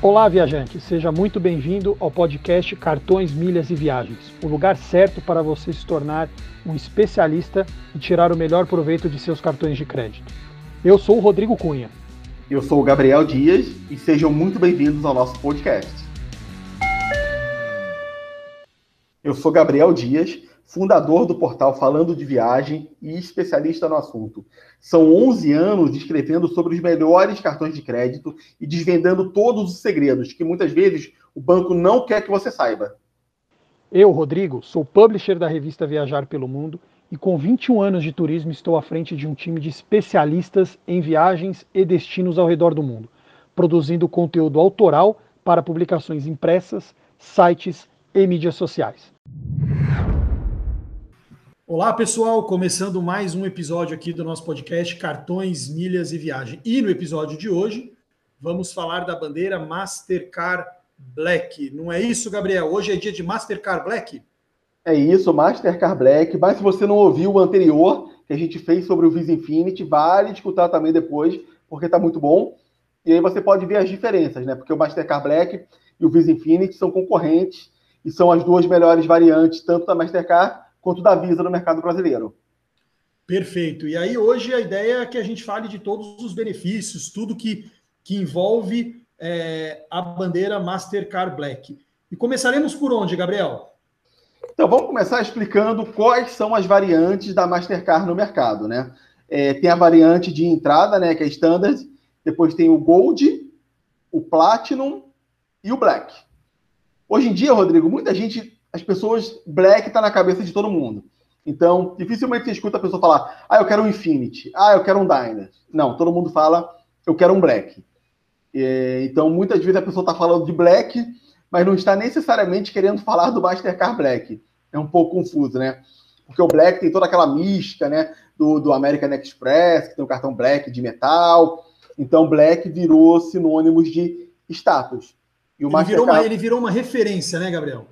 Olá, viajante, seja muito bem-vindo ao podcast Cartões, Milhas e Viagens, o lugar certo para você se tornar um especialista e tirar o melhor proveito de seus cartões de crédito. Eu sou o Rodrigo Cunha. Eu sou o Gabriel Dias e sejam muito bem-vindos ao nosso podcast. Eu sou Gabriel Dias fundador do portal Falando de Viagem e especialista no assunto. São 11 anos escrevendo sobre os melhores cartões de crédito e desvendando todos os segredos que muitas vezes o banco não quer que você saiba. Eu, Rodrigo, sou publisher da revista Viajar pelo Mundo e com 21 anos de turismo estou à frente de um time de especialistas em viagens e destinos ao redor do mundo, produzindo conteúdo autoral para publicações impressas, sites e mídias sociais. Olá, pessoal, começando mais um episódio aqui do nosso podcast Cartões, Milhas e Viagem. E no episódio de hoje, vamos falar da bandeira Mastercard Black. Não é isso, Gabriel? Hoje é dia de Mastercard Black? É isso, Mastercard Black. Mas se você não ouviu o anterior que a gente fez sobre o Visa Infinity, vale escutar também depois, porque está muito bom. E aí você pode ver as diferenças, né? Porque o Mastercard Black e o Visa Infinity são concorrentes e são as duas melhores variantes, tanto da Mastercard quanto da Visa no mercado brasileiro. Perfeito. E aí, hoje, a ideia é que a gente fale de todos os benefícios, tudo que, que envolve é, a bandeira Mastercard Black. E começaremos por onde, Gabriel? Então, vamos começar explicando quais são as variantes da Mastercard no mercado, né? É, tem a variante de entrada, né, que é Standard, depois tem o Gold, o Platinum e o Black. Hoje em dia, Rodrigo, muita gente as pessoas, black está na cabeça de todo mundo. Então, dificilmente você escuta a pessoa falar, ah, eu quero um Infinity, ah, eu quero um Dyna. Não, todo mundo fala, eu quero um Black. então, muitas vezes a pessoa está falando de Black, mas não está necessariamente querendo falar do Mastercard Black. É um pouco confuso, né? Porque o Black tem toda aquela mística, né? Do, do American Express, que tem o cartão Black de metal. Então, Black virou sinônimos de status. E o ele, Mastercard... virou uma, ele virou uma referência, né, Gabriel?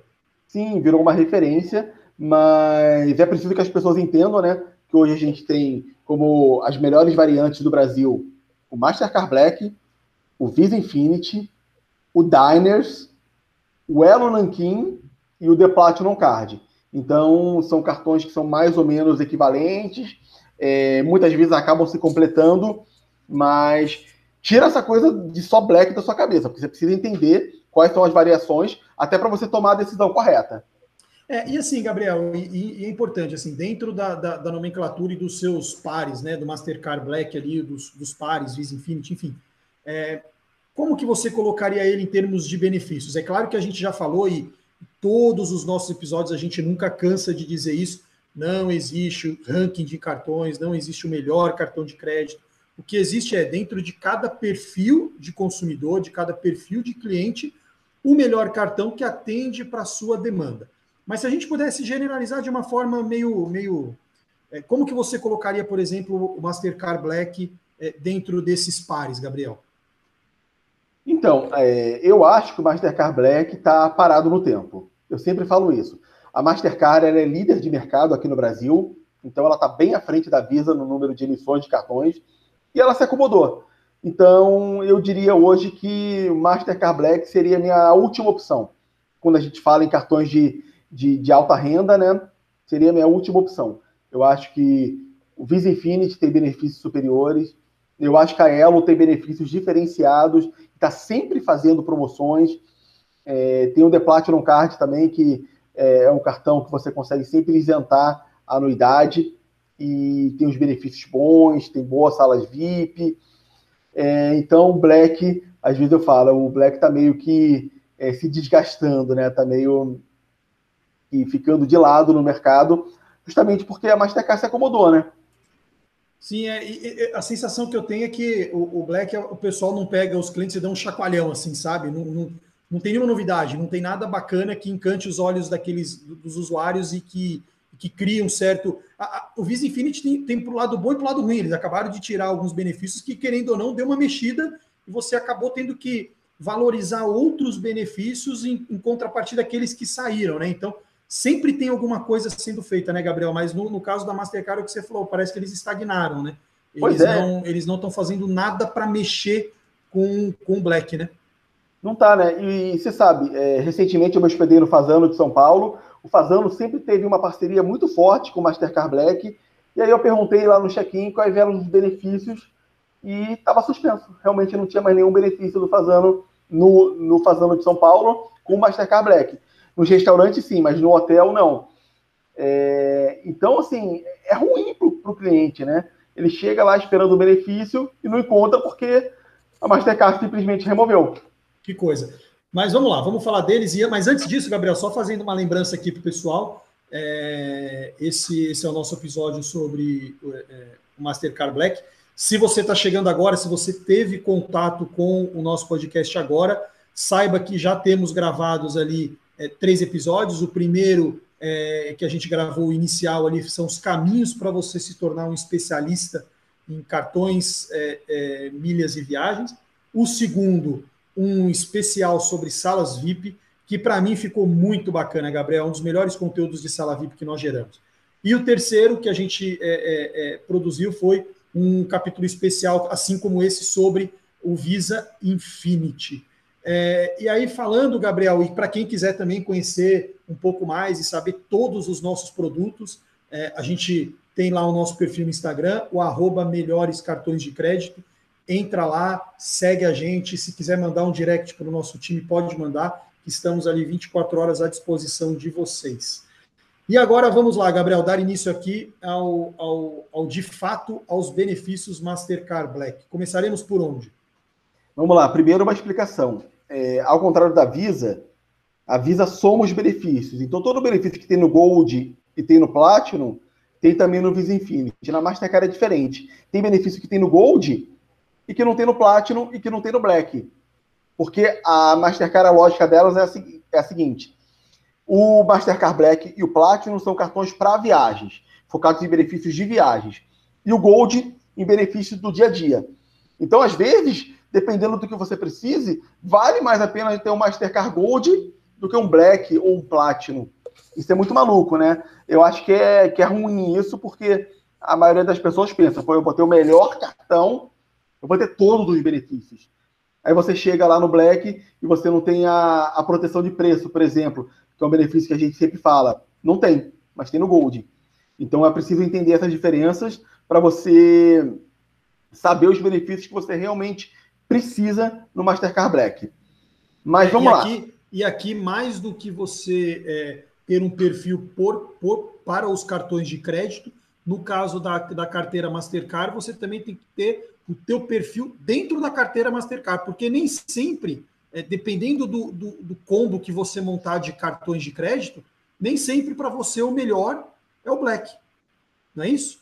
Sim, virou uma referência, mas é preciso que as pessoas entendam, né? Que hoje a gente tem como as melhores variantes do Brasil o Mastercard Black, o Visa Infinity, o Diners, o Elo Nankin e o The Platinum Card. Então, são cartões que são mais ou menos equivalentes, é, muitas vezes acabam se completando, mas tira essa coisa de só black da sua cabeça, porque você precisa entender quais são as variações, até para você tomar a decisão correta. É, e assim, Gabriel, e, e é importante, assim, dentro da, da, da, nomenclatura e dos seus pares, né, do Mastercard Black ali, dos, dos pares, Visa Infinity, enfim, é, como que você colocaria ele em termos de benefícios? É claro que a gente já falou e todos os nossos episódios a gente nunca cansa de dizer isso, não existe ranking de cartões, não existe o melhor cartão de crédito. O que existe é dentro de cada perfil de consumidor, de cada perfil de cliente, o melhor cartão que atende para a sua demanda. Mas se a gente pudesse generalizar de uma forma meio. meio é, como que você colocaria, por exemplo, o Mastercard Black é, dentro desses pares, Gabriel? Então, é, eu acho que o Mastercard Black está parado no tempo. Eu sempre falo isso. A Mastercard é líder de mercado aqui no Brasil, então ela está bem à frente da Visa no número de emissões de cartões, e ela se acomodou. Então, eu diria hoje que Mastercard Black seria a minha última opção. Quando a gente fala em cartões de, de, de alta renda, né? Seria a minha última opção. Eu acho que o Visa Infinity tem benefícios superiores. Eu acho que a Elo tem benefícios diferenciados. Está sempre fazendo promoções. É, tem o The Platinum Card também, que é, é um cartão que você consegue sempre isentar a anuidade. E tem os benefícios bons, tem boas salas VIP. É, então, o Black, às vezes eu falo, o Black está meio que é, se desgastando, né? Está meio e ficando de lado no mercado, justamente porque a Mastercard se acomodou, né? Sim, é, a sensação que eu tenho é que o, o, Black, o pessoal não pega os clientes e dá um chacoalhão, assim, sabe? Não, não, não tem nenhuma novidade, não tem nada bacana que encante os olhos daqueles dos usuários e que que cria um certo. A, a, o Visa Infinity tem, tem para o lado bom e para o lado ruim. Eles acabaram de tirar alguns benefícios que, querendo ou não, deu uma mexida e você acabou tendo que valorizar outros benefícios em, em contrapartida daqueles que saíram, né? Então, sempre tem alguma coisa sendo feita, né, Gabriel? Mas no, no caso da Mastercard, o que você falou, parece que eles estagnaram, né? Eles, é. não, eles não estão fazendo nada para mexer com, com o Black, né? Não tá, né? E você sabe, é, recentemente eu me hospedei no Fazano de São Paulo. O Fazano sempre teve uma parceria muito forte com o Mastercard Black. E aí eu perguntei lá no check-in quais eram os benefícios e estava suspenso. Realmente não tinha mais nenhum benefício do Fazano no, no Fazano de São Paulo com o Mastercard Black. Nos restaurantes, sim, mas no hotel, não. É, então, assim, é ruim para o cliente, né? Ele chega lá esperando o benefício e não encontra porque a Mastercard simplesmente removeu. Que coisa. Mas vamos lá, vamos falar deles. Mas antes disso, Gabriel, só fazendo uma lembrança aqui para o pessoal. É, esse, esse é o nosso episódio sobre é, o Mastercard Black. Se você está chegando agora, se você teve contato com o nosso podcast agora, saiba que já temos gravados ali é, três episódios. O primeiro é, que a gente gravou, inicial ali, são os caminhos para você se tornar um especialista em cartões, é, é, milhas e viagens. O segundo, um especial sobre salas VIP, que para mim ficou muito bacana, Gabriel, um dos melhores conteúdos de sala VIP que nós geramos. E o terceiro que a gente é, é, é, produziu foi um capítulo especial, assim como esse, sobre o Visa Infinity. É, e aí, falando, Gabriel, e para quem quiser também conhecer um pouco mais e saber todos os nossos produtos, é, a gente tem lá o nosso perfil no Instagram, o arroba melhores cartões de crédito. Entra lá, segue a gente. Se quiser mandar um direct para o nosso time, pode mandar. Estamos ali 24 horas à disposição de vocês. E agora vamos lá, Gabriel, dar início aqui ao, ao, ao de fato aos benefícios Mastercard Black. Começaremos por onde? Vamos lá, primeiro uma explicação é, ao contrário da Visa, a Visa soma os benefícios. Então, todo o benefício que tem no Gold e tem no Platinum, tem também no Visa Infinity. Na Mastercard é diferente. Tem benefício que tem no Gold e que não tem no Platinum e que não tem no Black. Porque a Mastercard, a lógica delas é a, é a seguinte: o Mastercard Black e o Platinum são cartões para viagens, focados em benefícios de viagens. E o Gold em benefícios do dia a dia. Então, às vezes, dependendo do que você precise, vale mais a pena ter um Mastercard Gold do que um Black ou um Platinum. Isso é muito maluco, né? Eu acho que é, que é ruim isso, porque a maioria das pessoas pensa, pô, eu vou ter o melhor cartão, eu vou ter todos os benefícios. Aí você chega lá no Black e você não tem a, a proteção de preço, por exemplo, que é um benefício que a gente sempre fala. Não tem, mas tem no Gold. Então é preciso entender essas diferenças para você saber os benefícios que você realmente precisa no Mastercard Black. Mas vamos e lá. Aqui, e aqui, mais do que você é, ter um perfil por, por, para os cartões de crédito, no caso da, da carteira Mastercard, você também tem que ter o teu perfil dentro da carteira Mastercard, porque nem sempre, é, dependendo do, do, do combo que você montar de cartões de crédito, nem sempre para você o melhor é o Black. Não é isso?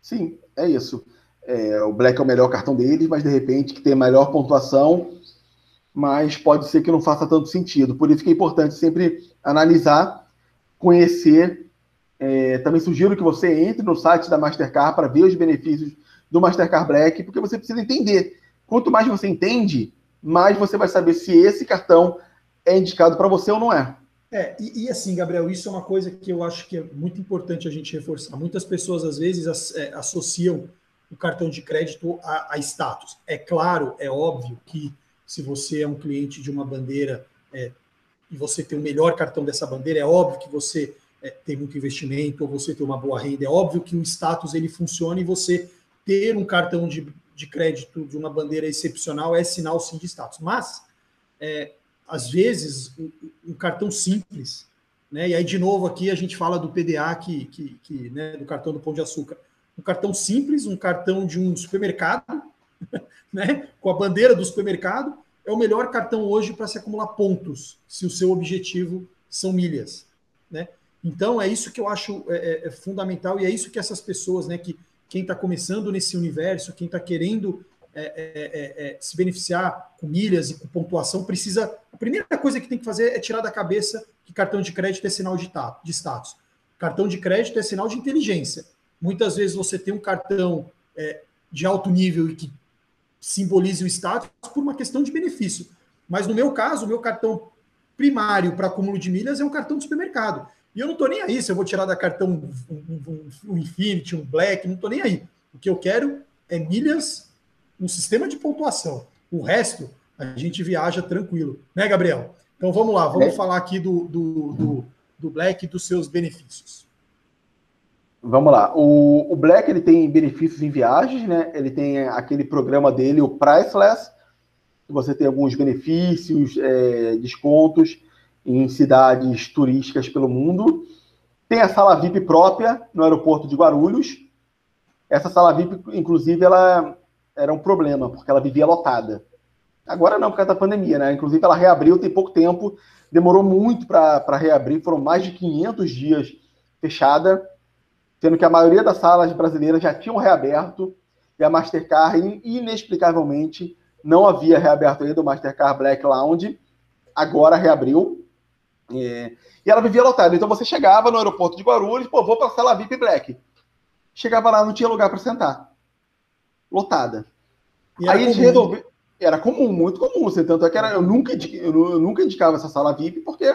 Sim, é isso. É, o Black é o melhor cartão deles, mas de repente que tem melhor pontuação, mas pode ser que não faça tanto sentido. Por isso que é importante sempre analisar, conhecer. É, também sugiro que você entre no site da Mastercard para ver os benefícios do Mastercard Black, porque você precisa entender. Quanto mais você entende, mais você vai saber se esse cartão é indicado para você ou não é. É, e, e, assim, Gabriel, isso é uma coisa que eu acho que é muito importante a gente reforçar. Muitas pessoas, às vezes, as, é, associam o cartão de crédito a, a, status. É claro, é óbvio que se você é um cliente de uma bandeira é, e você tem o melhor cartão dessa bandeira, é óbvio que você é, tem muito investimento ou você tem uma boa renda. É óbvio que o status ele funciona e você ter um cartão de, de crédito de uma bandeira excepcional é sinal sim de status. Mas é, às vezes um, um, cartão simples, né? E aí de novo aqui a gente fala do PDA que, que, que né, do cartão do Pão de Açúcar um cartão simples, um cartão de um supermercado, né, com a bandeira do supermercado, é o melhor cartão hoje para se acumular pontos, se o seu objetivo são milhas, né? Então é isso que eu acho é, é, é fundamental e é isso que essas pessoas, né, que quem está começando nesse universo, quem está querendo é, é, é, se beneficiar com milhas e com pontuação, precisa. A primeira coisa que tem que fazer é tirar da cabeça que cartão de crédito é sinal de, de status. Cartão de crédito é sinal de inteligência. Muitas vezes você tem um cartão é, de alto nível e que simbolize o status por uma questão de benefício. Mas no meu caso, o meu cartão primário para acúmulo de milhas é um cartão de supermercado. E eu não estou nem aí se eu vou tirar da cartão um, um, um Infinity, um Black, não estou nem aí. O que eu quero é milhas no sistema de pontuação. O resto, a gente viaja tranquilo. Né, Gabriel? Então vamos lá, vamos é. falar aqui do, do, do, do Black e dos seus benefícios. Vamos lá. O, o, Black ele tem benefícios em viagens, né? Ele tem aquele programa dele, o Priceless. Você tem alguns benefícios, é, descontos em cidades turísticas pelo mundo. Tem a sala VIP própria no aeroporto de Guarulhos. Essa sala VIP, inclusive, ela era um problema, porque ela vivia lotada. Agora não, por causa da pandemia, né? Inclusive, ela reabriu tem pouco tempo, demorou muito para reabrir, foram mais de 500 dias fechada sendo que a maioria das salas brasileiras já tinham reaberto e a Mastercard, inexplicavelmente, não havia reaberto ainda o Mastercard Black Lounge, agora reabriu. É, e ela vivia lotada. Então você chegava no aeroporto de Guarulhos, pô, vou para a sala VIP Black. Chegava lá, não tinha lugar para sentar. Lotada. E Aí eles resolveram. Era comum, muito comum. Assim, tanto é que era, eu, nunca, eu nunca indicava essa sala VIP porque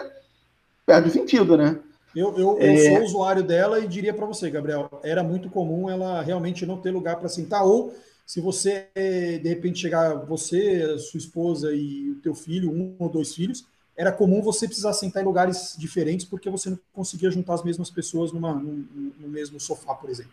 perde o sentido, né? Eu, eu, eu é... sou usuário dela e diria para você, Gabriel, era muito comum ela realmente não ter lugar para sentar, ou se você, de repente, chegar, você, sua esposa e o teu filho, um ou dois filhos, era comum você precisar sentar em lugares diferentes porque você não conseguia juntar as mesmas pessoas numa, no, no mesmo sofá, por exemplo.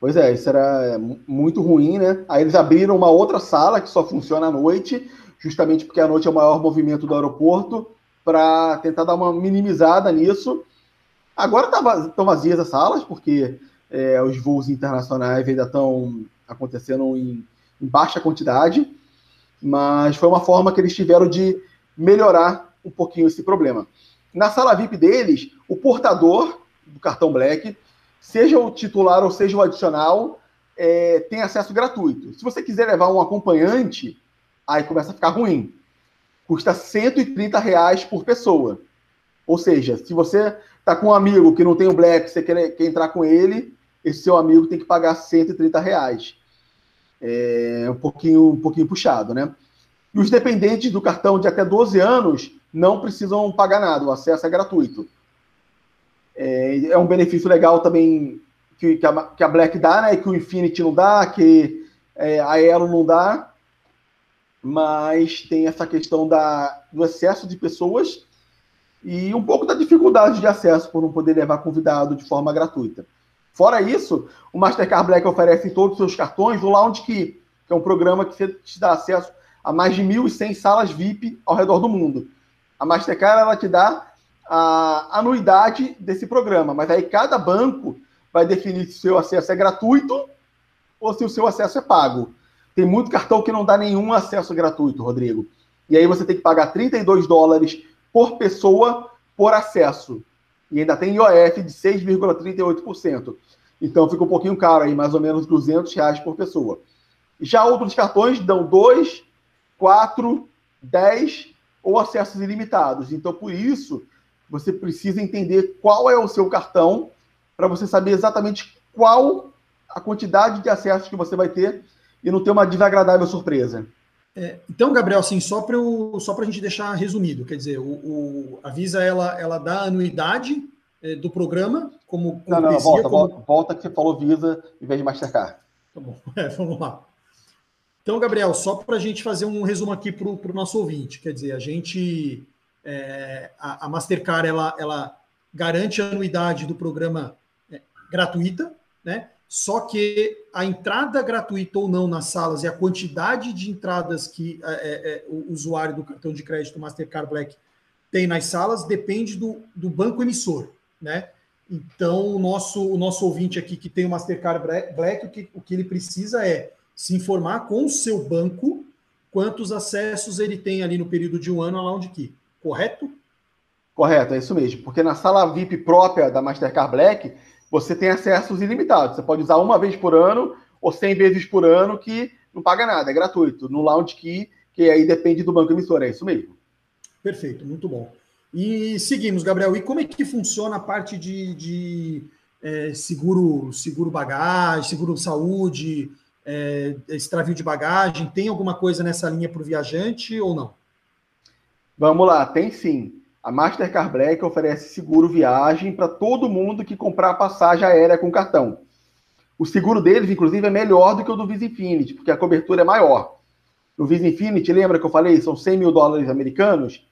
Pois é, isso era muito ruim, né? Aí eles abriram uma outra sala que só funciona à noite, justamente porque a noite é o maior movimento do aeroporto para tentar dar uma minimizada nisso. Agora estão tá, vazias as salas, porque é, os voos internacionais ainda estão acontecendo em, em, baixa quantidade, mas foi uma forma que eles tiveram de melhorar um pouquinho esse problema. Na sala VIP deles, o portador do cartão Black, seja o titular ou seja o adicional, é, tem acesso gratuito. Se você quiser levar um acompanhante, aí começa a ficar ruim custa 130 reais por pessoa. Ou seja, se você está com um amigo que não tem o Black, você quer, quer entrar com ele, esse seu amigo tem que pagar 130 reais. É um pouquinho, um pouquinho puxado, né? E os dependentes do cartão de até 12 anos não precisam pagar nada, o acesso é gratuito. É, é um benefício legal também que, que, a, que, a, Black dá, né? Que o Infinity não dá, que é, a Elo não dá mas tem essa questão da, do excesso de pessoas e um pouco da dificuldade de acesso por não poder levar convidado de forma gratuita. Fora isso, o Mastercard Black oferece em todos os seus cartões o Lounge Key, que é um programa que te dá acesso a mais de 1.100 salas VIP ao redor do mundo. A Mastercard ela te dá a anuidade desse programa, mas aí cada banco vai definir se o seu acesso é gratuito ou se o seu acesso é pago. Tem muito cartão que não dá nenhum acesso gratuito, Rodrigo. E aí você tem que pagar 32 dólares por pessoa por acesso. E ainda tem IOF de 6,38%. Então fica um pouquinho caro aí, mais ou menos 200 reais por pessoa. Já outros cartões dão 2, 4, 10 ou acessos ilimitados. Então, por isso, você precisa entender qual é o seu cartão para você saber exatamente qual a quantidade de acessos que você vai ter e não ter uma desagradável surpresa. É, então, Gabriel, assim, só para só a gente deixar resumido, quer dizer, o, o, a Visa ela, ela dá anuidade é, do programa como. como não, não, volta, como... volta, volta, que você falou Visa em vez de Mastercard. Tá bom, é, vamos lá. Então, Gabriel, só para a gente fazer um resumo aqui para o nosso ouvinte, quer dizer, a gente. É, a, a, Mastercard ela, ela garante a anuidade do programa é, gratuita, né? Só que a entrada gratuita ou não nas salas e a quantidade de entradas que é, é, é, o usuário do cartão de crédito Mastercard Black tem nas salas depende do, do banco emissor, né? Então, o nosso, o nosso ouvinte aqui que tem o Mastercard Black, o que, o que ele precisa é se informar com o seu banco quantos acessos ele tem ali no período de um ano lá onde que, correto? Correto, é isso mesmo. Porque na sala VIP própria da Mastercard Black, você tem acessos ilimitados. Você pode usar uma vez por ano ou 100 vezes por ano, que não paga nada, é gratuito. No Lounge Key, que aí depende do banco emissor, é isso mesmo. Perfeito, muito bom. E seguimos, Gabriel. E como é que funciona a parte de, de é, seguro, seguro bagagem, seguro saúde, é, extravio de bagagem? Tem alguma coisa nessa linha para o viajante ou não? Vamos lá, tem sim. A Mastercard Black oferece seguro viagem para todo mundo que comprar passagem aérea com cartão. O seguro deles, inclusive, é melhor do que o do Visa Infinity, porque a cobertura é maior. No Visa Infinity, lembra que eu falei? São 100 mil dólares americanos.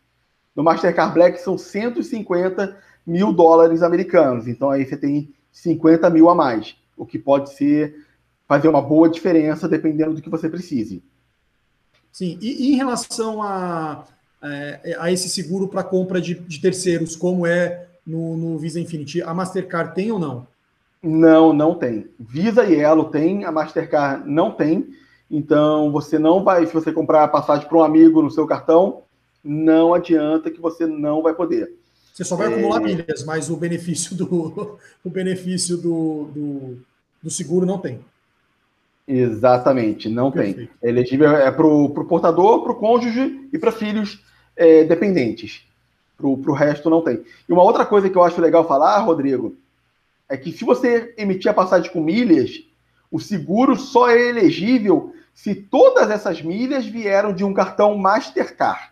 No Mastercard Black são 150 mil dólares americanos. Então aí você tem 50 mil a mais, o que pode ser fazer uma boa diferença dependendo do que você precise. Sim, e, e em relação a, a, a esse seguro para compra de, de, terceiros, como é no, no Visa Infinity, a Mastercard tem ou não? Não, não tem. Visa e Elo tem, a Mastercard não tem. Então, você não vai, se você comprar a passagem para um amigo no seu cartão, não adianta que você não vai poder. Você só vai é... acumular milhas, mas o benefício do, o benefício do, do, do seguro não tem. Exatamente, não Perfeito. tem. É elegível é para o portador, para o cônjuge e para filhos é, dependentes. Para o resto não tem. E uma outra coisa que eu acho legal falar, Rodrigo, é que se você emitir a passagem com milhas, o seguro só é elegível se todas essas milhas vieram de um cartão Mastercard.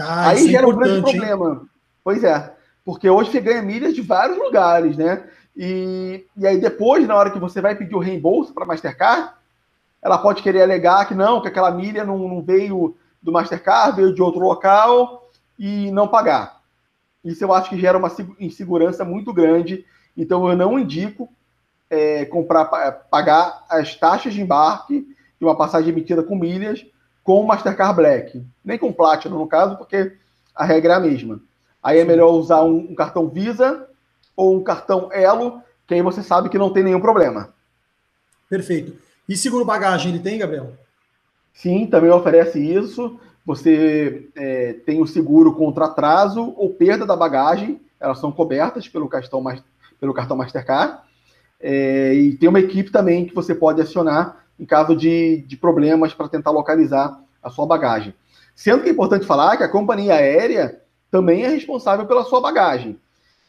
Ah, Aí é gera é um grande problema. Hein? Pois é, porque hoje você ganha milhas de vários lugares, né? E, e aí depois, na hora que você vai pedir o reembolso para Mastercard, ela pode querer alegar que não, que aquela milha não, não veio do Mastercard, veio de outro local e não pagar. Isso eu acho que gera uma insegurança muito grande. Então eu não indico é, comprar, pagar as taxas de embarque de uma passagem emitida com milhas com o Mastercard Black, nem com Platinum no caso, porque a regra é a mesma. Aí é melhor usar um, um cartão Visa ou um cartão Elo, que aí você sabe que não tem nenhum problema. Perfeito. E seguro bagagem ele tem, Gabriel? Sim, também oferece isso. Você é, tem o seguro contra atraso ou perda da bagagem, elas são cobertas pelo cartão, pelo cartão Mastercard. É, e tem uma equipe também que você pode acionar em caso de, de problemas para tentar localizar a sua bagagem. Sendo que é importante falar que a companhia aérea também é responsável pela sua bagagem.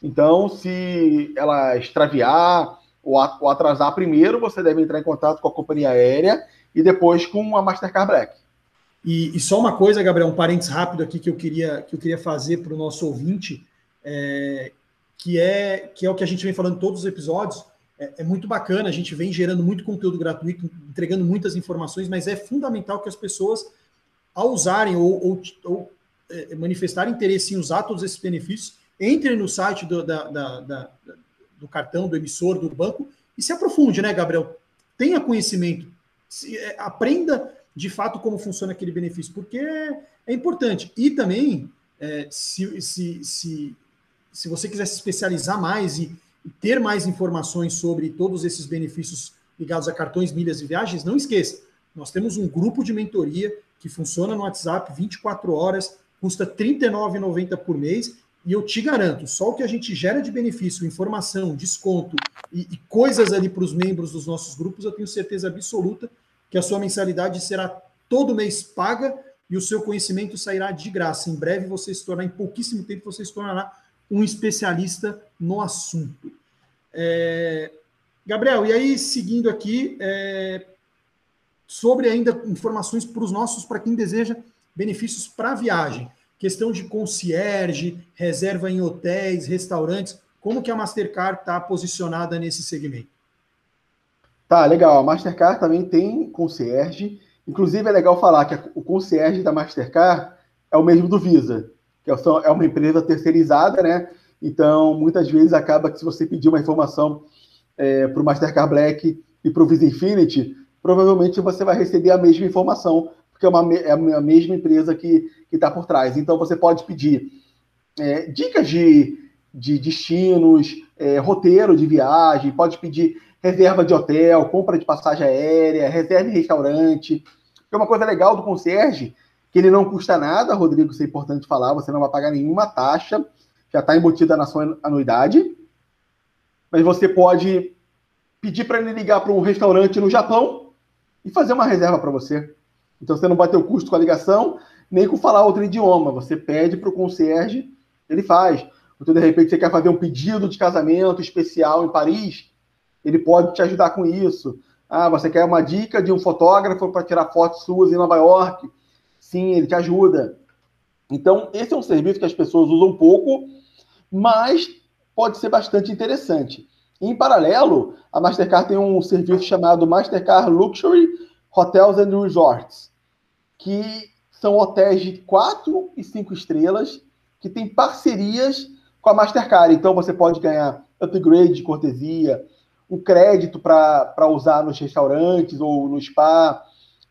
Então, se ela extraviar ou atrasar primeiro, você deve entrar em contato com a companhia aérea e depois com a Mastercard Black. E, e só uma coisa, Gabriel, um parênteses rápido aqui que eu queria, que eu queria fazer para o nosso ouvinte, é, que, é, que é o que a gente vem falando em todos os episódios é, é, muito bacana, a gente vem gerando muito conteúdo gratuito, entregando muitas informações, mas é fundamental que as pessoas, ao usarem ou, ou, ou é, manifestarem interesse em usar todos esses benefícios, entrem no site do, da, da, da, do cartão, do emissor, do banco e se aprofunde, né, Gabriel? Tenha conhecimento, se, é, aprenda de fato como funciona aquele benefício, porque é, é importante. E também, é, se, se, se, se você quiser se especializar mais e ter mais informações sobre todos esses benefícios ligados a cartões, milhas e viagens, não esqueça, nós temos um grupo de mentoria que funciona no WhatsApp 24 horas, custa R$ 39,90 por mês, e eu te garanto, só o que a gente gera de benefício, informação, desconto e, e coisas ali para os membros dos nossos grupos, eu tenho certeza absoluta que a sua mensalidade será todo mês paga e o seu conhecimento sairá de graça. Em breve você se tornará, em pouquíssimo tempo, você se tornará um especialista no assunto. É, Gabriel, e aí, seguindo aqui, é, sobre ainda informações para os nossos, para quem deseja benefícios para viagem, questão de concierge, reserva em hotéis, restaurantes, como que a Mastercard está posicionada nesse segmento? Tá, legal. A Mastercard também tem concierge. Inclusive, é legal falar que o concierge da Mastercard é o mesmo do Visa que é uma empresa terceirizada, né? Então, muitas vezes acaba que se você pedir uma informação é, para o Mastercard Black e para o Visa Infinity, provavelmente você vai receber a mesma informação, porque é, uma, é a mesma empresa que está por trás. Então, você pode pedir é, dicas de, de destinos, é, roteiro de viagem, pode pedir reserva de hotel, compra de passagem aérea, reserva em restaurante. É uma coisa legal do concierge que ele não custa nada, Rodrigo, isso é importante falar, você não vai pagar nenhuma taxa, já está embutida na sua anuidade, mas você pode pedir para ele ligar para um restaurante no Japão e fazer uma reserva para você. Então você não o custo com a ligação, nem com falar outro idioma. Você pede para o concierge, ele faz. Então, de repente, você quer fazer um pedido de casamento especial em Paris, ele pode te ajudar com isso. Ah, você quer uma dica de um fotógrafo para tirar fotos suas em Nova York? Sim, ele te ajuda. Então, esse é um serviço que as pessoas usam pouco, mas pode ser bastante interessante. Em paralelo, a Mastercard tem um serviço chamado Mastercard Luxury Hotels and Resorts. Que são hotéis de quatro e cinco estrelas que têm parcerias com a Mastercard. Então você pode ganhar upgrade de cortesia, um crédito para usar nos restaurantes ou no spa,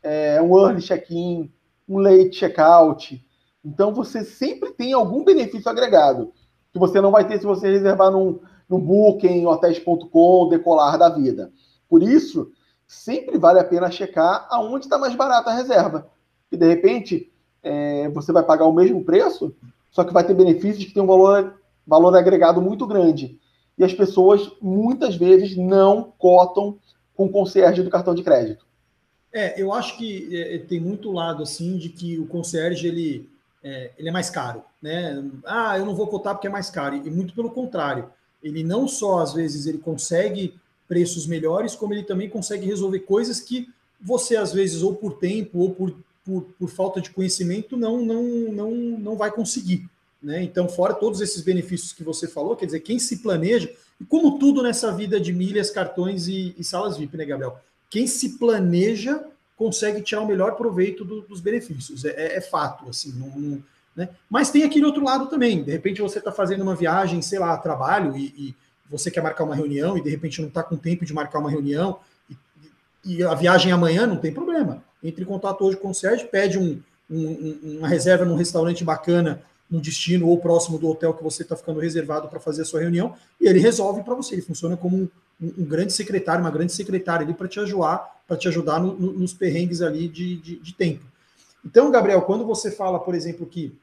é, um early check-in, um late check-out. Então você sempre tem algum benefício agregado que você não vai ter se você reservar num, no Booking, hotéis.com, decolar da vida. Por isso, sempre vale a pena checar aonde está mais barata a reserva. E de repente, é, você vai pagar o mesmo preço, só que vai ter benefícios que tem um valor, valor agregado muito grande. E as pessoas, muitas vezes, não cotam com o concierge do cartão de crédito. É, eu acho que é, tem muito lado assim de que o concierge ele é, ele é mais caro, né? Ah, eu não vou cotar porque é mais caro. E muito pelo contrário, ele não só às vezes ele consegue preços melhores, como ele também consegue resolver coisas que você às vezes ou por tempo ou por, por, por falta de conhecimento não não não não vai conseguir, né? Então, fora todos esses benefícios que você falou, quer dizer, quem se planeja, e como tudo nessa vida de milhas, cartões e, e salas VIP, né, Gabriel? Quem se planeja consegue tirar o melhor proveito do, dos benefícios. É, é, é fato, assim, não, não, né? Mas tem aquele outro lado também. De repente você está fazendo uma viagem, sei lá, trabalho, e, e, você quer marcar uma reunião, e de repente não está com tempo de marcar uma reunião, e, e, a viagem amanhã, não tem problema. Entre em contato hoje com o Sérgio, pede um, um, uma reserva num restaurante bacana no destino ou próximo do hotel que você está ficando reservado para fazer a sua reunião, e ele resolve para você. Ele funciona como um, um, grande secretário, uma grande secretária ali para te ajudar, para te ajudar no, no, nos perrengues ali de, de, de, tempo. Então, Gabriel, quando você fala, por exemplo, que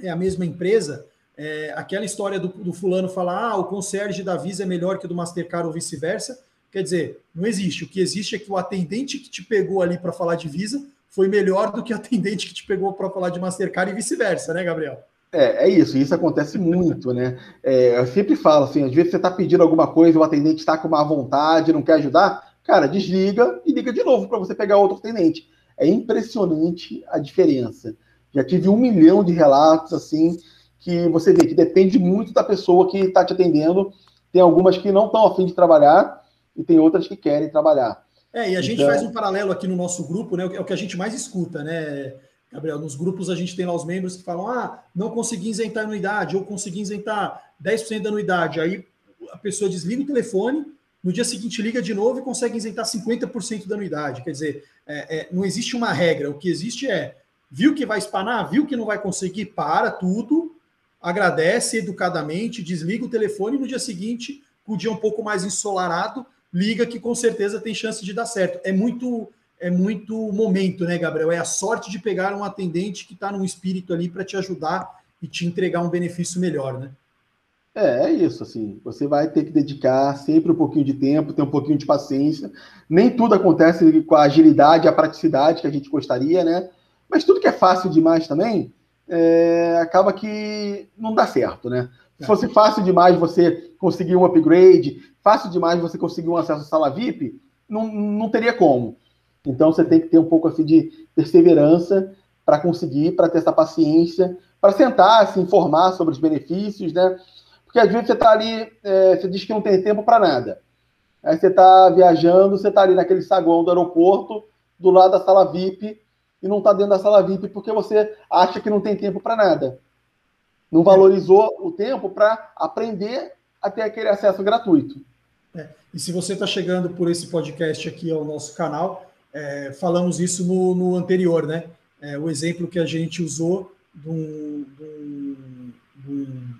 é a mesma empresa, é, aquela história do, do, fulano falar, ah, o concierge da Visa é melhor que o do Mastercard ou vice-versa, quer dizer, não existe. O que existe é que o atendente que te pegou ali para falar de Visa foi melhor do que o atendente que te pegou para falar de Mastercard e vice-versa, né, Gabriel? É, é isso, isso acontece muito, né? É, eu sempre falo assim, às vezes você está pedindo alguma coisa, o atendente está com má vontade, não quer ajudar, cara, desliga e liga de novo para você pegar outro atendente. É impressionante a diferença. Já tive um milhão de relatos assim que você vê que depende muito da pessoa que está te atendendo. Tem algumas que não estão afim de trabalhar e tem outras que querem trabalhar. É, e a gente então... faz um paralelo aqui no nosso grupo, né? É o que a gente mais escuta, né? Gabriel, nos grupos a gente tem lá os membros que falam: ah, não consegui isentar a anuidade, ou consegui isentar 10% da anuidade. Aí a pessoa desliga o telefone, no dia seguinte liga de novo e consegue isentar 50% da anuidade. Quer dizer, é, é, não existe uma regra, o que existe é: viu que vai espanar, viu que não vai conseguir, para tudo, agradece educadamente, desliga o telefone e no dia seguinte, com o dia um pouco mais ensolarado, liga que com certeza tem chance de dar certo. É muito é muito momento, né, Gabriel? É a sorte de pegar um atendente que está num espírito ali para te ajudar e te entregar um benefício melhor, né? É, é isso, assim. Você vai ter que dedicar sempre um pouquinho de tempo, ter um pouquinho de paciência. Nem tudo acontece com a agilidade, a praticidade que a gente gostaria, né? Mas tudo que é fácil demais também, é, acaba que não dá certo, né? Se fosse fácil demais você conseguir um upgrade, fácil demais você conseguir um acesso à sala VIP, não, não teria como. Então você tem que ter um pouco assim de perseverança para conseguir, para ter essa paciência, para sentar, se informar sobre os benefícios, né? Porque às vezes você está ali, é, você diz que não tem tempo para nada. Aí você está viajando, você está ali naquele saguão do aeroporto, do lado da sala VIP, e não está dentro da sala VIP porque você acha que não tem tempo para nada. Não valorizou o tempo para aprender a ter aquele acesso gratuito. É. E se você está chegando por esse podcast aqui ao nosso canal, é, falamos isso no, no anterior, né? É, o exemplo que a gente usou de um, de, um,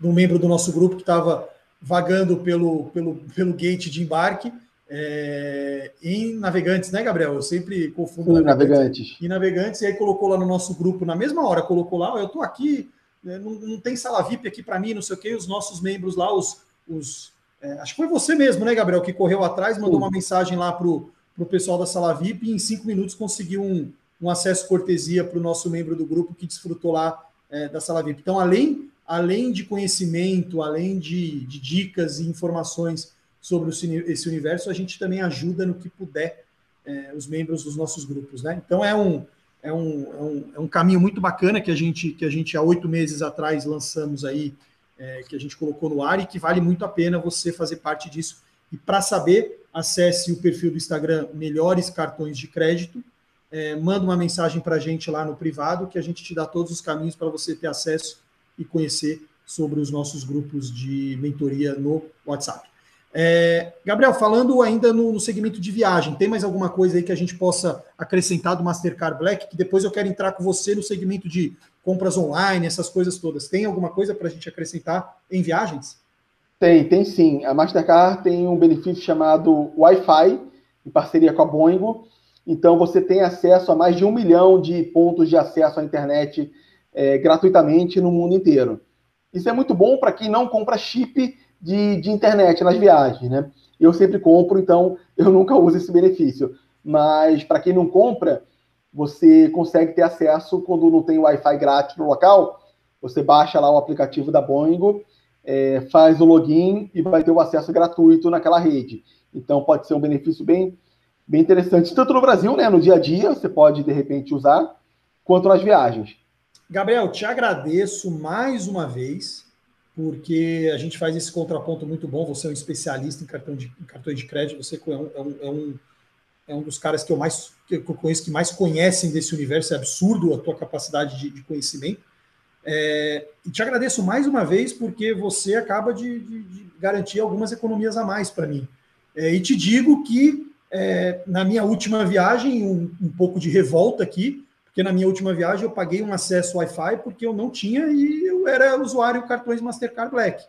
de um, membro do nosso grupo que estava vagando pelo, pelo, pelo gate de embarque é, em navegantes, né, Gabriel? Eu sempre confundo Sim, navegantes. E navegantes, e aí colocou lá no nosso grupo, na mesma hora, colocou lá, eu estou aqui, né, não, não, tem sala VIP aqui para mim, não sei o quê, os nossos membros lá, os. os é, acho que foi você mesmo, né, Gabriel, que correu atrás, mandou uma mensagem lá para o para o pessoal da sala VIP e em cinco minutos conseguiu um, um acesso cortesia para o nosso membro do grupo que desfrutou lá é, da sala VIP. Então, além, além de conhecimento, além de, de dicas e informações sobre o, esse universo, a gente também ajuda no que puder é, os membros dos nossos grupos. Né? Então, é um, é, um, é, um, é um caminho muito bacana que a gente, que a gente há oito meses atrás lançamos aí, é, que a gente colocou no ar e que vale muito a pena você fazer parte disso. E para saber acesse o perfil do Instagram Melhores Cartões de Crédito é, manda uma mensagem para a gente lá no privado, que a gente te dá todos os caminhos para você ter acesso e conhecer sobre os nossos grupos de mentoria no WhatsApp. É, Gabriel, falando ainda no, no, segmento de viagem, tem mais alguma coisa aí que a gente possa acrescentar do Mastercard Black? Que depois eu quero entrar com você no segmento de compras online, essas coisas todas. Tem alguma coisa para a gente acrescentar em viagens? Tem, tem sim. A Mastercard tem um benefício chamado Wi-Fi, em parceria com a Boeing. Então você tem acesso a mais de um milhão de pontos de acesso à internet é, gratuitamente no mundo inteiro. Isso é muito bom para quem não compra chip de, de internet nas viagens, né? Eu sempre compro, então eu nunca uso esse benefício. Mas para quem não compra, você consegue ter acesso quando não tem Wi-Fi grátis no local. Você baixa lá o aplicativo da Boeing, é, faz o login e vai ter o acesso gratuito naquela rede. Então pode ser um benefício bem, bem interessante, tanto no Brasil, né, no dia a dia, você pode de repente usar, quanto nas viagens. Gabriel, te agradeço mais uma vez, porque a gente faz esse contraponto muito bom. Você é um especialista em, cartão de, em cartões de crédito, você é um, é um, é um dos caras que eu mais que eu conheço que mais conhecem desse universo. É absurdo a tua capacidade de, de conhecimento. É, e te agradeço mais uma vez porque você acaba de, de, de garantir algumas economias a mais para mim. É, e te digo que é, na minha última viagem, um, um, pouco de revolta aqui, porque na minha última viagem eu paguei um acesso Wi-Fi porque eu não tinha e eu era usuário cartões Mastercard Black.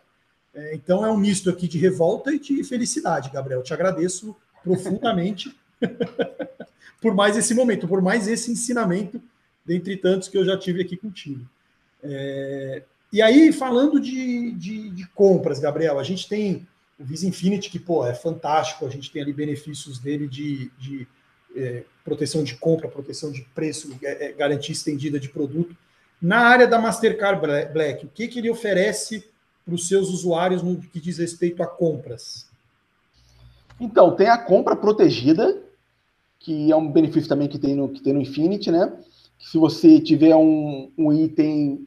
É, então é um misto aqui de revolta e de felicidade, Gabriel. Te agradeço profundamente. por mais esse momento, por mais esse ensinamento, dentre tantos que eu já tive aqui contigo. É, e aí, falando de, de, de, compras, Gabriel, a gente tem o Visa Infinity, que pô, é fantástico, a gente tem ali benefícios dele de, de é, proteção de compra, proteção de preço, é, é garantia estendida de produto. Na área da Mastercard Black, o que, que ele oferece para os seus usuários no que diz respeito a compras? Então, tem a compra protegida, que é um benefício também que tem no, que tem no Infinity, né? Que se você tiver um, um item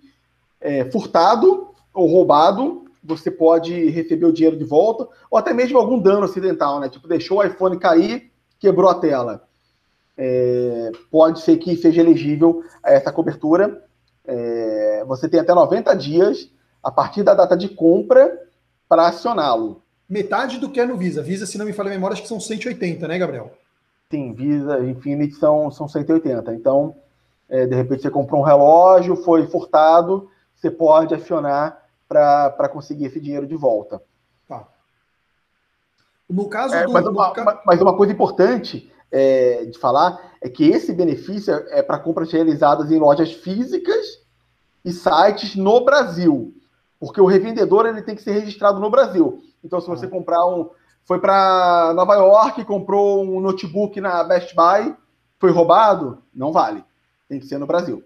é, furtado ou roubado, você pode receber o dinheiro de volta, ou até mesmo algum dano acidental, né? Tipo, deixou o iPhone cair, quebrou a tela. É, pode ser que seja elegível a essa cobertura. É, você tem até 90 dias a partir da data de compra para acioná-lo. Metade do que é no Visa. Visa, se não me falha a memória, acho que são 180, né, Gabriel? Sim, Visa Infinity são, são 180. Então, é, de repente você comprou um relógio, foi furtado, você pode acionar para conseguir esse dinheiro de volta. Tá. No caso é, do, mas, uma, mas, uma, coisa importante é, de falar é que esse benefício é para compras realizadas em lojas físicas e sites no Brasil, porque o revendedor ele tem que ser registrado no Brasil. Então, se você tá. comprar um, foi para Nova York, comprou um notebook na Best Buy, foi roubado, não vale. Tem que ser no Brasil.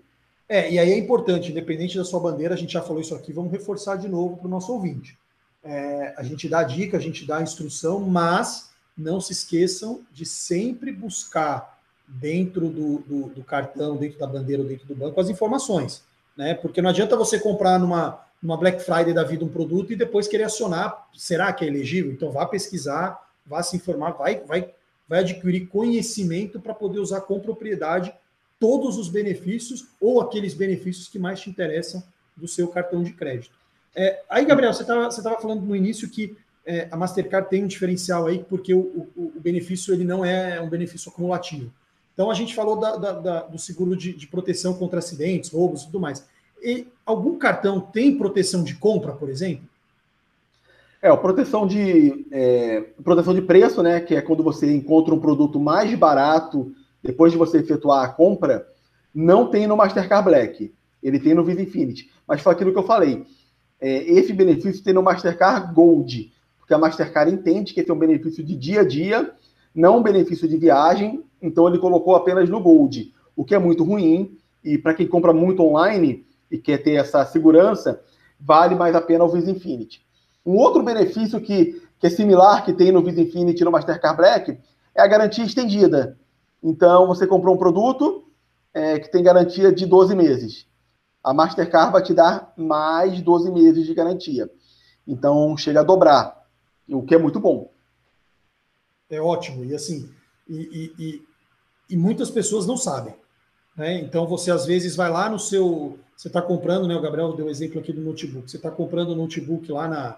É, e aí é importante, independente da sua bandeira, a gente já falou isso aqui, vamos reforçar de novo para o nosso ouvinte. É, a gente dá a dica, a gente dá a instrução, mas não se esqueçam de sempre buscar dentro do, do, do cartão, dentro da bandeira dentro do banco as informações. Né? Porque não adianta você comprar numa, numa Black Friday da vida um produto e depois querer acionar, será que é elegível? Então vá pesquisar, vá se informar, vai, vai, vai adquirir conhecimento para poder usar com propriedade todos os benefícios ou aqueles benefícios que mais te interessam do seu cartão de crédito. É, aí, Gabriel, você estava você tava falando no início que é, a Mastercard tem um diferencial aí, porque o, o, o, benefício ele não é um benefício acumulativo. Então, a gente falou da, da, da, do seguro de, de proteção contra acidentes, roubos e tudo mais. E algum cartão tem proteção de compra, por exemplo? É, a proteção de, é, proteção de preço, né? Que é quando você encontra um produto mais barato depois de você efetuar a compra, não tem no Mastercard Black. Ele tem no Visa Infinity. Mas foi aquilo que eu falei. É, esse benefício tem no Mastercard Gold, porque a Mastercard entende que esse é um benefício de dia a dia, não um benefício de viagem, então ele colocou apenas no Gold, o que é muito ruim. E para quem compra muito online, e quer ter essa segurança, vale mais a pena o Visa Infinity. Um outro benefício que, que é similar que tem no Visa Infinity e no Mastercard Black é a garantia estendida. Então, você comprou um produto é, que tem garantia de 12 meses. A Mastercard vai te dar mais 12 meses de garantia. Então, chega a dobrar, o que é muito bom. É ótimo. E assim, e, e, e e muitas pessoas não sabem. Né? Então você às vezes vai lá no seu. Você está comprando, né? O Gabriel deu exemplo aqui do notebook. Você está comprando o um notebook lá na,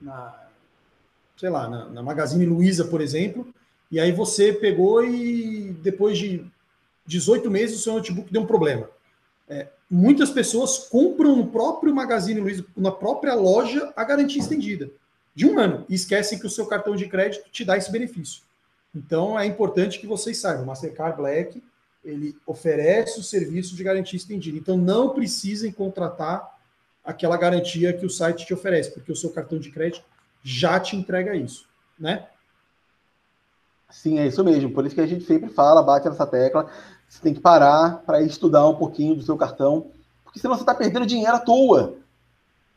na sei lá, na, na Magazine Luiza, por exemplo, e aí você pegou e depois de 18 meses o seu notebook deu um problema. É, muitas pessoas compram no próprio Magazine Luiza, na própria loja, a garantia estendida de um ano e esquecem que o seu cartão de crédito te dá esse benefício. Então é importante que vocês saibam, Mastercard Black ele oferece o serviço de garantia estendida. Então não precisem contratar aquela garantia que o site te oferece, porque o seu cartão de crédito já te entrega isso, né? Sim, é isso mesmo. Por isso que a gente sempre fala, bate nessa tecla. Você tem que parar para estudar um pouquinho do seu cartão, porque senão você está perdendo dinheiro à toa.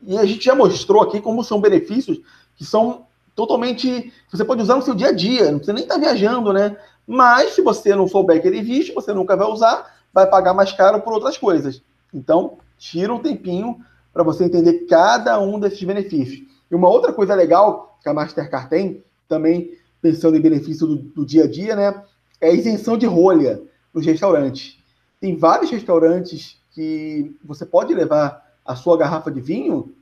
E a gente já mostrou aqui como são benefícios que são totalmente. Você pode usar no seu dia a dia, não precisa nem estar tá viajando, né? Mas se você não souber que ele existe, você nunca vai usar, vai pagar mais caro por outras coisas. Então, tira um tempinho para você entender cada um desses benefícios. E uma outra coisa legal que a Mastercard tem, também pensando em benefício do, do dia a dia, né? É a isenção de rolha nos restaurantes. Tem vários restaurantes que você pode levar a sua garrafa de vinho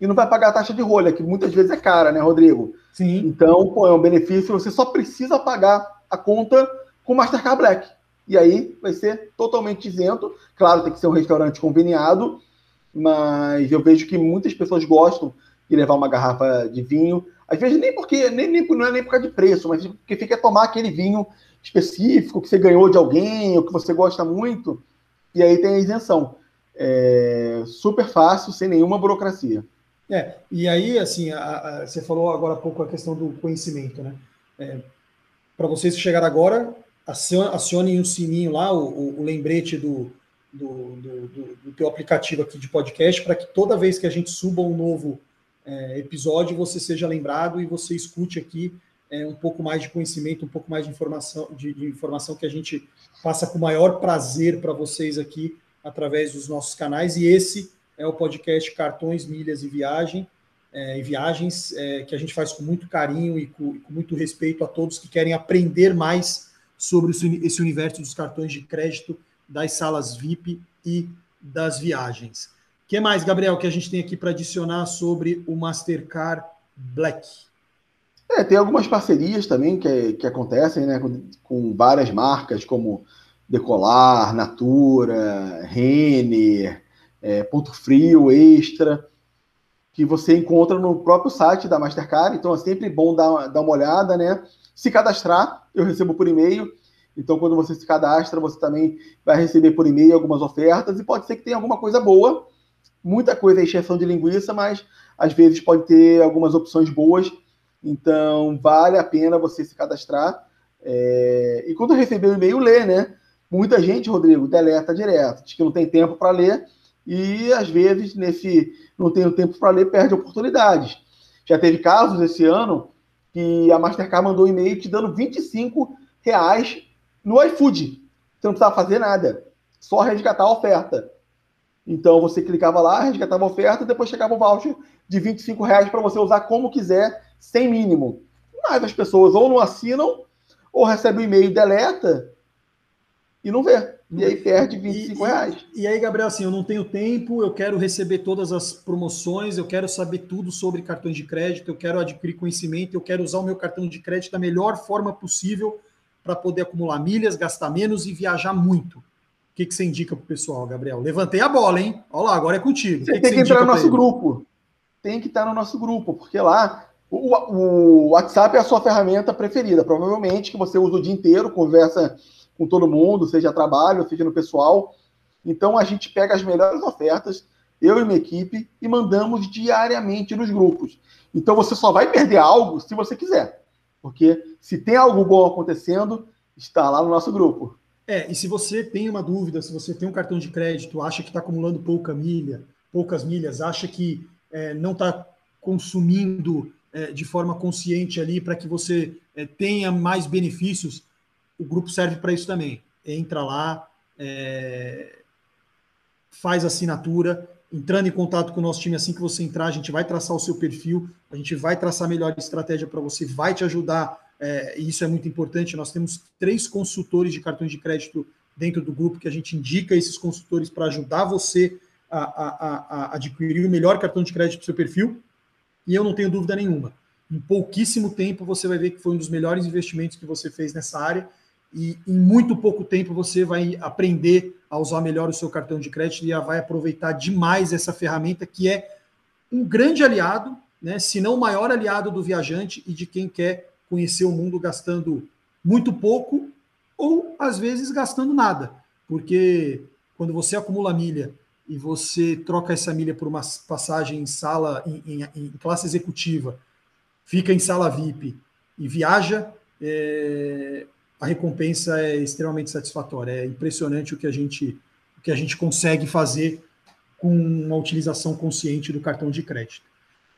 e não vai pagar a taxa de rolha, que muitas vezes é cara, né, Rodrigo? Sim. Então, pô, é um benefício, você só precisa pagar a conta com Mastercard Black. E aí vai ser totalmente isento. Claro, tem que ser um restaurante conveniado, mas eu vejo que muitas pessoas gostam de levar uma garrafa de vinho. Às vezes nem porque, nem, nem, não é nem por causa de preço, mas porque fica tomar aquele vinho específico que você ganhou de alguém, ou que você gosta muito, e aí tem a isenção. É super fácil, sem nenhuma burocracia. É, e aí, assim, a, a, você falou agora há pouco a questão do conhecimento, né? É, Para vocês que chegaram agora, acionem o sininho lá, o, o, o lembrete do, do, do, do, do teu aplicativo aqui de podcast, para que toda vez que a gente suba um novo é, episódio, você seja lembrado e você escute aqui é, um pouco mais de conhecimento, um pouco mais de informação, de, de informação que a gente passa com o maior prazer para vocês aqui através dos nossos canais. E esse é o podcast Cartões, Milhas e Viagem, é, e Viagens, é, que a gente faz com muito carinho e com, com, muito respeito a todos que querem aprender mais sobre esse universo dos cartões de crédito, das salas VIP e das viagens. O que mais, Gabriel, que a gente tem aqui para adicionar sobre o Mastercard Black? É, tem algumas parcerias também que, que acontecem né, com, com várias marcas, como Decolar, Natura, Renner, é, ponto frio, extra, que você encontra no próprio site da Mastercard. Então é sempre bom dar, dar uma olhada, né? Se cadastrar, eu recebo por e-mail. Então, quando você se cadastra, você também vai receber por e-mail algumas ofertas e pode ser que tenha alguma coisa boa. Muita coisa é exceção de linguiça, mas às vezes pode ter algumas opções boas. Então, vale a pena você se cadastrar. É... E quando receber o e-mail, lê, né? Muita gente, Rodrigo, deleta direto, diz que não tem tempo para ler e às vezes nesse não tem tempo para ler, perde oportunidades. Já teve casos esse ano que a Mastercard mandou um e-mail te dando 25 reais no iFood. Você não precisava fazer nada, só resgatar a oferta. Então você clicava lá, resgatava a oferta, depois chegava o voucher de 25 reais para você usar como quiser, sem mínimo. Mas as pessoas ou não assinam, ou recebem o e-mail e deleta, e não vê. E aí perde 25 e, reais. E, e, aí, Gabriel, assim, eu não tenho tempo, eu quero receber todas as promoções, eu quero saber tudo sobre cartões de crédito, eu quero adquirir conhecimento, eu quero usar o meu cartão de crédito da melhor forma possível para poder acumular milhas, gastar menos e viajar muito. O que, que você indica para o pessoal, Gabriel? Levantei a bola, hein? Olha lá, agora é contigo. Você que tem que, que entrar no nosso grupo. Tem que estar no nosso grupo, porque lá o, o WhatsApp é a sua ferramenta preferida. Provavelmente que você usa o dia inteiro, conversa com todo mundo, seja trabalho, seja no pessoal. Então a gente pega as melhores ofertas, eu e minha equipe, e mandamos diariamente nos grupos. Então você só vai perder algo se você quiser. Porque se tem algo bom acontecendo, está lá no nosso grupo. É, e se você tem uma dúvida, se você tem um cartão de crédito, acha que está acumulando pouca milha, poucas milhas, acha que é, não está consumindo é, de forma consciente ali para que você é, tenha mais benefícios, o grupo serve para isso também. Entra lá, é, faz assinatura, entrando em contato com o nosso time assim que você entrar, a gente vai traçar o seu perfil, a gente vai traçar a melhor estratégia para você, vai te ajudar é, e isso é muito importante. Nós temos três consultores de cartões de crédito dentro do grupo que a gente indica esses consultores para ajudar você a, a, a, adquirir o melhor cartão de crédito para o seu perfil. E eu não tenho dúvida nenhuma. Em pouquíssimo tempo você vai ver que foi um dos melhores investimentos que você fez nessa área. E em muito pouco tempo você vai aprender a usar melhor o seu cartão de crédito e vai aproveitar demais essa ferramenta que é um grande aliado, né, se não o maior aliado do viajante e de quem quer conhecer o mundo gastando muito pouco ou às vezes gastando nada, porque quando você acumula milha e você troca essa milha por uma passagem em sala, em, em, em classe executiva, fica em sala VIP e viaja, é, a recompensa é extremamente satisfatória. É impressionante o que a gente, o que a gente consegue fazer com uma utilização consciente do cartão de crédito.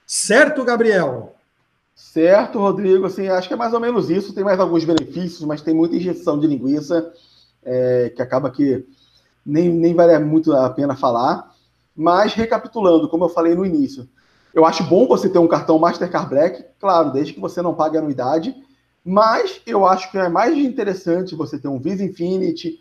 Certo, Gabriel? Certo, Rodrigo. Assim, acho que é mais ou menos isso. Tem mais alguns benefícios, mas tem muita injeção de linguiça é, que acaba que nem, nem vale muito a pena falar. Mas, recapitulando, como eu falei no início, eu acho bom você ter um cartão Mastercard Black, claro, desde que você não pague anuidade, mas eu acho que é mais interessante você ter um Visa Infinity,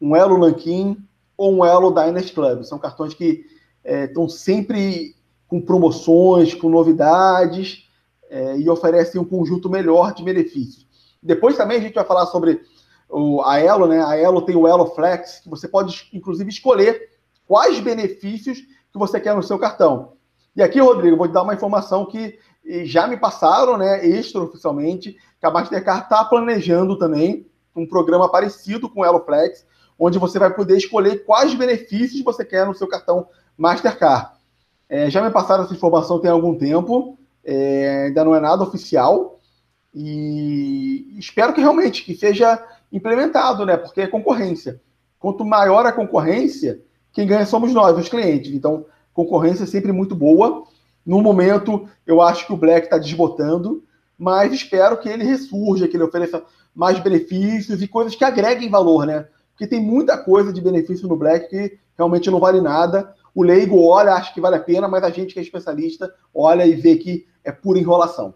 um Elo Lankin ou um Elo Dynasty Club. São cartões que estão é, sempre com promoções, com novidades, é, e oferecem um conjunto melhor de benefícios. Depois também a gente vai falar sobre o, a Elo, né? A Elo tem o Elo Flex, que você pode, inclusive, escolher quais benefícios que você quer no seu cartão. E aqui, Rodrigo, vou te dar uma informação que já me passaram, né, extraoficialmente, que a Mastercard está planejando também um programa parecido com o Elo Flex, onde você vai poder escolher quais benefícios você quer no seu cartão Mastercard. É, já me passaram essa informação tem algum tempo, é, ainda não é nada oficial e espero que realmente que seja implementado, né? Porque é concorrência. Quanto maior a concorrência, quem ganha somos nós, os clientes. Então, concorrência é sempre muito boa. No momento, eu acho que o Black está desbotando, mas espero que ele ressurja, que ele ofereça mais benefícios e coisas que agreguem valor, né? Porque tem muita coisa de benefício no Black que realmente não vale nada. O leigo olha, acha que vale a pena, mas a gente que é especialista olha e vê que é pura enrolação.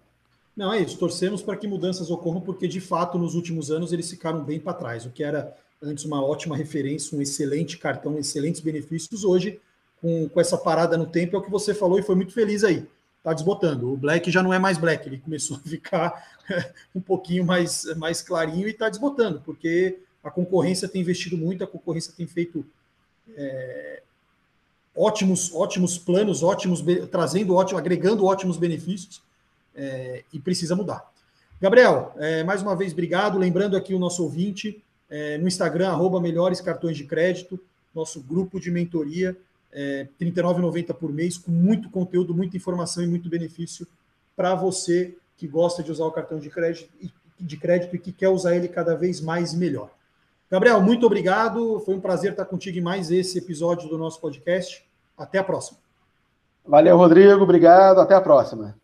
Não, é isso. Torcemos para que mudanças ocorram, porque de fato, nos últimos anos, eles ficaram bem para trás. O que era antes uma ótima referência, um excelente cartão, excelentes benefícios, hoje, com, com essa parada no tempo, é o que você falou e foi muito feliz aí. Está desbotando. O Black já não é mais Black, ele começou a ficar um pouquinho mais, mais clarinho e está desbotando, porque a concorrência tem investido muito, a concorrência tem feito é, ótimos, ótimos planos, ótimos, trazendo ótimo, agregando ótimos benefícios é, e precisa mudar. Gabriel, é, mais uma vez, obrigado. Lembrando aqui o nosso ouvinte é, no Instagram, arroba melhores cartões de crédito, nosso grupo de mentoria, é, R$ 39,90 por mês, com muito conteúdo, muita informação e muito benefício para você que gosta de usar o cartão de crédito, de crédito e que quer usar ele cada vez mais e melhor. Gabriel, muito obrigado. Foi um prazer estar contigo em mais esse episódio do nosso podcast. Até a próxima. Valeu, Rodrigo. Obrigado. Até a próxima.